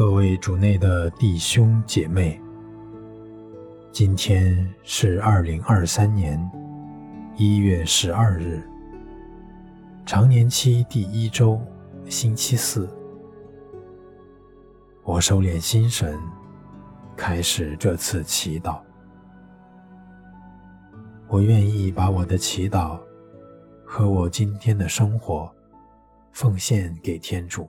各位主内的弟兄姐妹，今天是二零二三年一月十二日，常年期第一周，星期四。我收敛心神，开始这次祈祷。我愿意把我的祈祷和我今天的生活奉献给天主。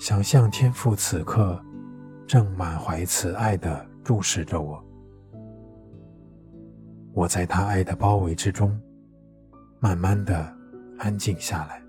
想象天父此刻正满怀慈爱地注视着我，我在他爱的包围之中，慢慢地安静下来。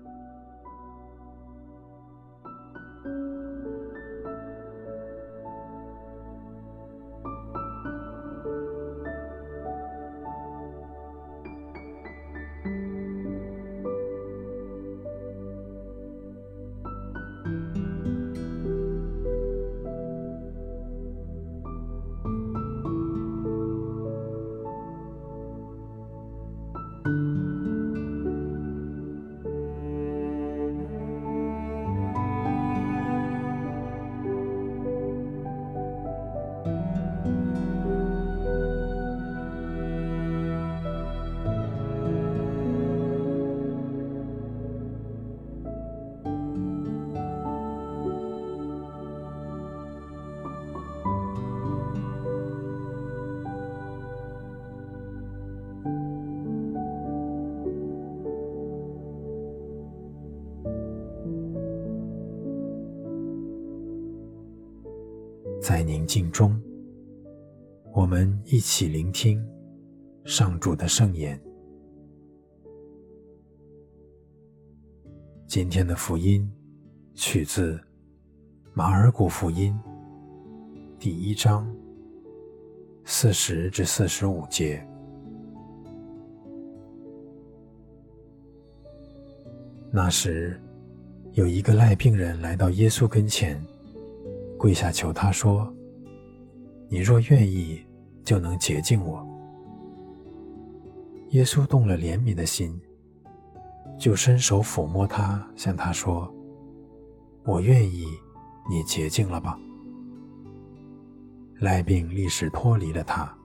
在宁静中，我们一起聆听上主的圣言。今天的福音取自马尔谷福音第一章四十至四十五节。那时，有一个癞病人来到耶稣跟前。跪下求他说：“你若愿意，就能洁净我。”耶稣动了怜悯的心，就伸手抚摸他，向他说：“我愿意，你洁净了吧。”赖病立时脱离了他，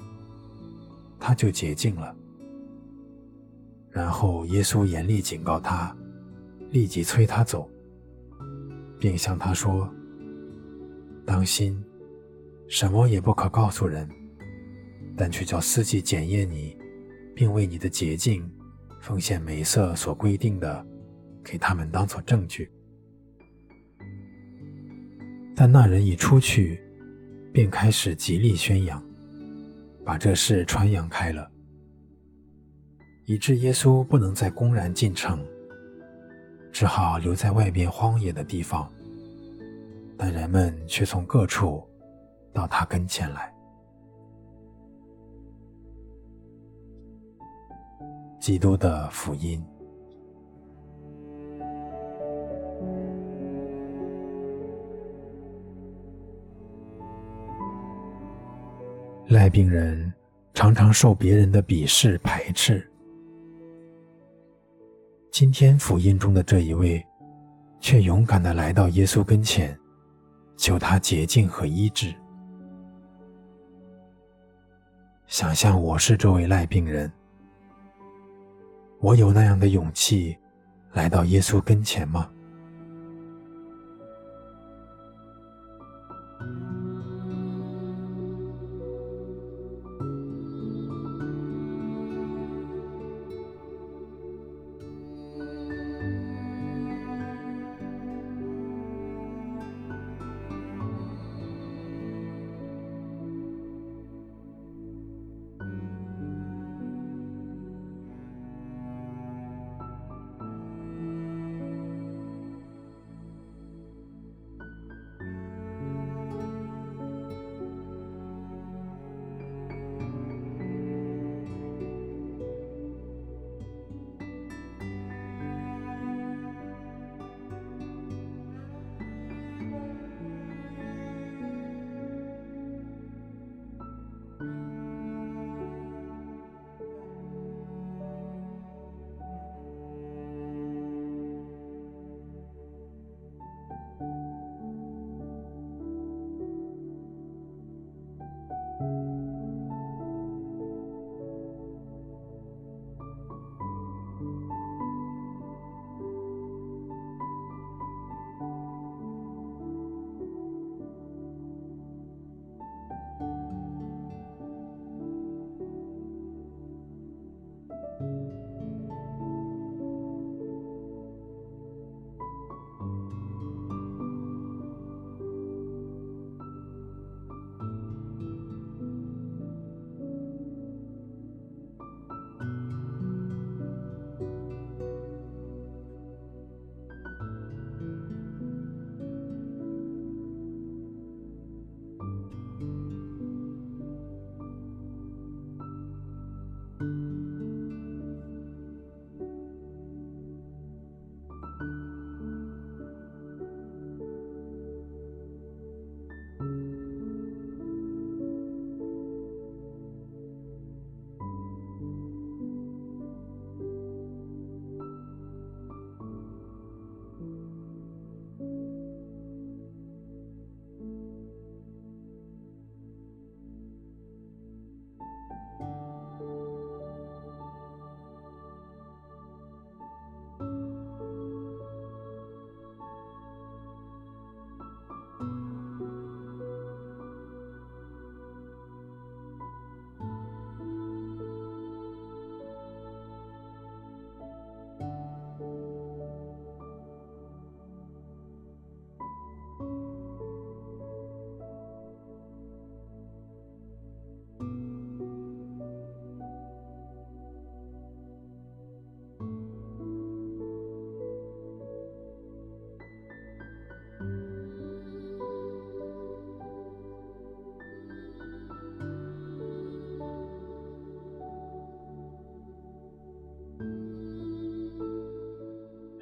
他就洁净了。然后耶稣严厉警告他，立即催他走，并向他说。当心，什么也不可告诉人，但却叫司机检验你，并为你的洁净奉献美色所规定的，给他们当做证据。但那人一出去，便开始极力宣扬，把这事传扬开了，以致耶稣不能再公然进城，只好留在外边荒野的地方。但人们却从各处到他跟前来。基督的福音。赖病人常常受别人的鄙视排斥。今天福音中的这一位，却勇敢地来到耶稣跟前。求他洁净和医治。想象我是这位赖病人，我有那样的勇气来到耶稣跟前吗？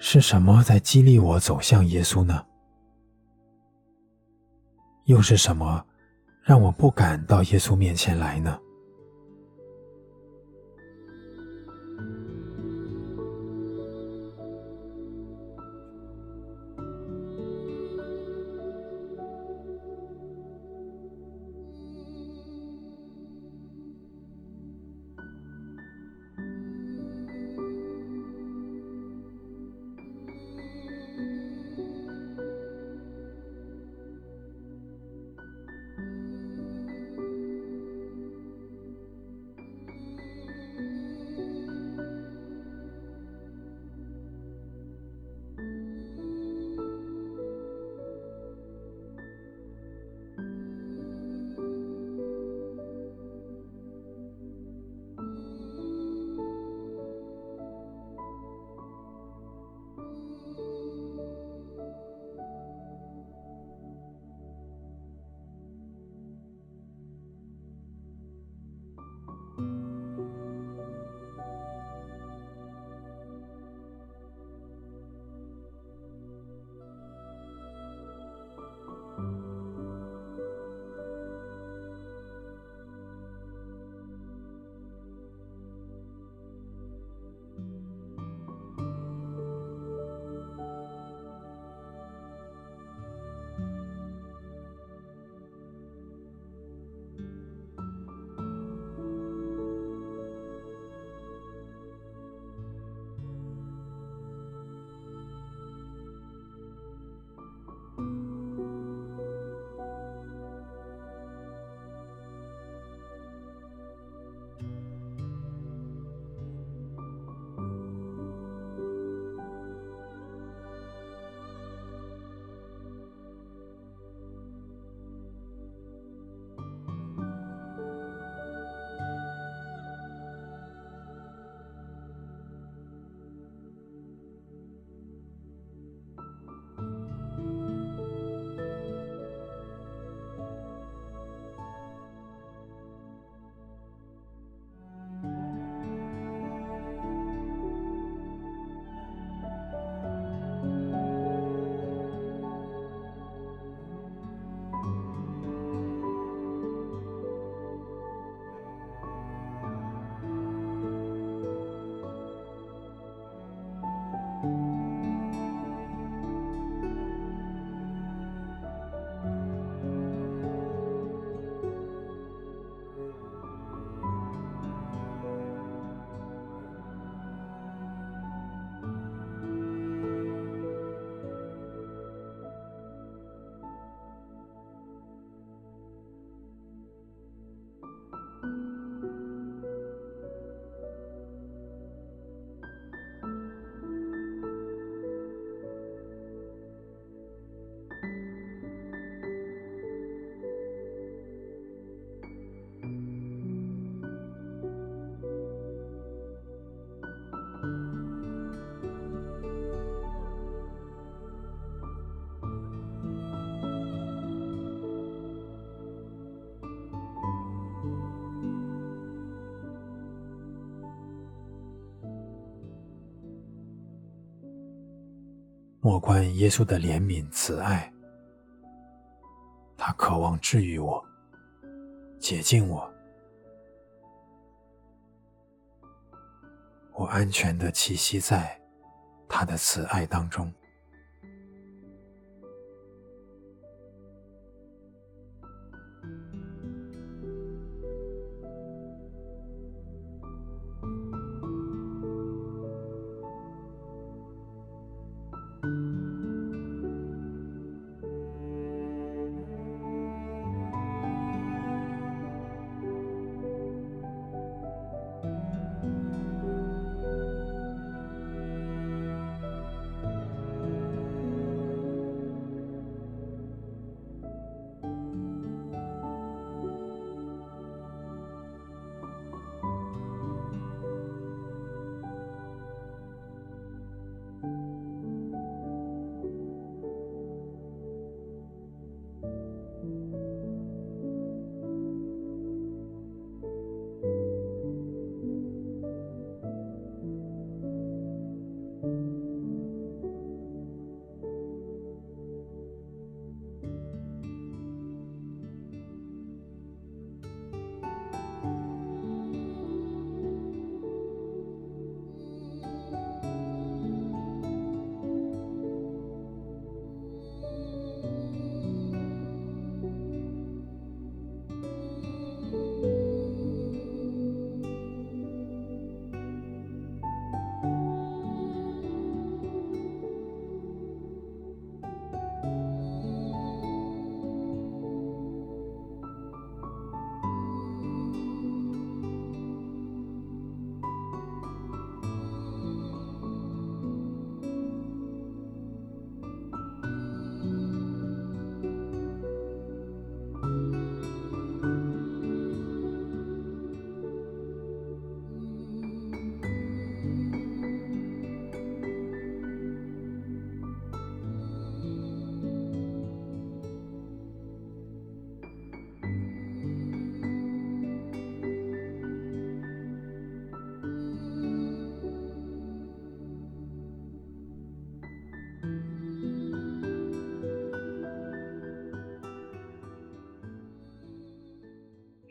是什么在激励我走向耶稣呢？又是什么让我不敢到耶稣面前来呢？莫关耶稣的怜悯慈爱，他渴望治愈我，洁净我。我安全的栖息在他的慈爱当中。